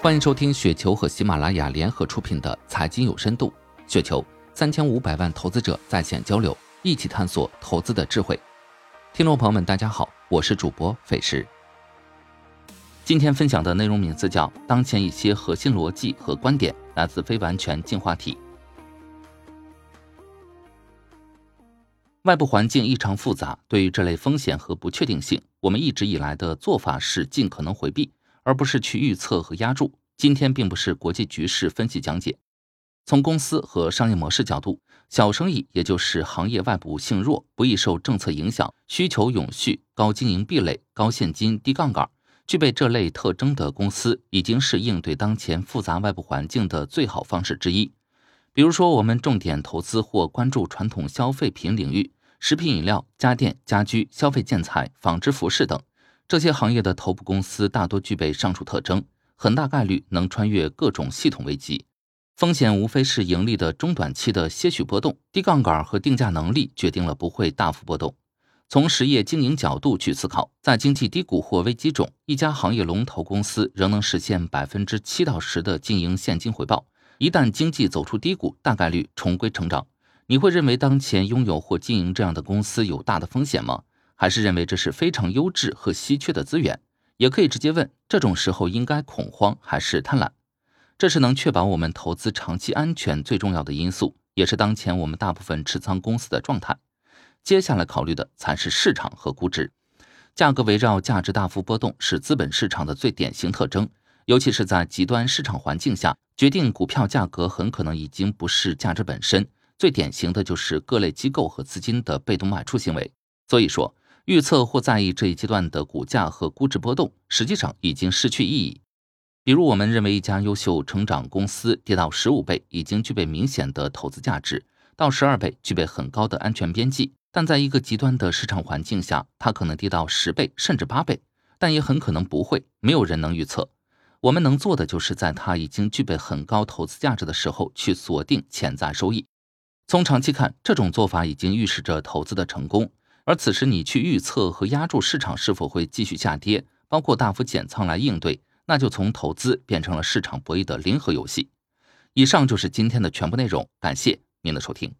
欢迎收听雪球和喜马拉雅联合出品的《财经有深度》，雪球三千五百万投资者在线交流，一起探索投资的智慧。听众朋友们，大家好，我是主播费时。今天分享的内容名字叫《当前一些核心逻辑和观点》，来自非完全进化体。外部环境异常复杂，对于这类风险和不确定性，我们一直以来的做法是尽可能回避。而不是去预测和压注。今天并不是国际局势分析讲解。从公司和商业模式角度，小生意也就是行业外部性弱、不易受政策影响、需求永续、高经营壁垒、高现金、低杠杆，具备这类特征的公司，已经是应对当前复杂外部环境的最好方式之一。比如说，我们重点投资或关注传统消费品领域，食品饮料、家电、家居、消费建材、纺织服饰等。这些行业的头部公司大多具备上述特征，很大概率能穿越各种系统危机。风险无非是盈利的中短期的些许波动，低杠杆和定价能力决定了不会大幅波动。从实业经营角度去思考，在经济低谷或危机中，一家行业龙头公司仍能实现百分之七到十的经营现金回报。一旦经济走出低谷，大概率重归成长。你会认为当前拥有或经营这样的公司有大的风险吗？还是认为这是非常优质和稀缺的资源，也可以直接问：这种时候应该恐慌还是贪婪？这是能确保我们投资长期安全最重要的因素，也是当前我们大部分持仓公司的状态。接下来考虑的才是市场和估值。价格围绕价值大幅波动是资本市场的最典型特征，尤其是在极端市场环境下，决定股票价格很可能已经不是价值本身，最典型的就是各类机构和资金的被动卖出行为。所以说。预测或在意这一阶段的股价和估值波动，实际上已经失去意义。比如，我们认为一家优秀成长公司跌到十五倍，已经具备明显的投资价值；到十二倍，具备很高的安全边际。但在一个极端的市场环境下，它可能跌到十倍甚至八倍，但也很可能不会。没有人能预测。我们能做的，就是在它已经具备很高投资价值的时候，去锁定潜在收益。从长期看，这种做法已经预示着投资的成功。而此时你去预测和压住市场是否会继续下跌，包括大幅减仓来应对，那就从投资变成了市场博弈的零和游戏。以上就是今天的全部内容，感谢您的收听。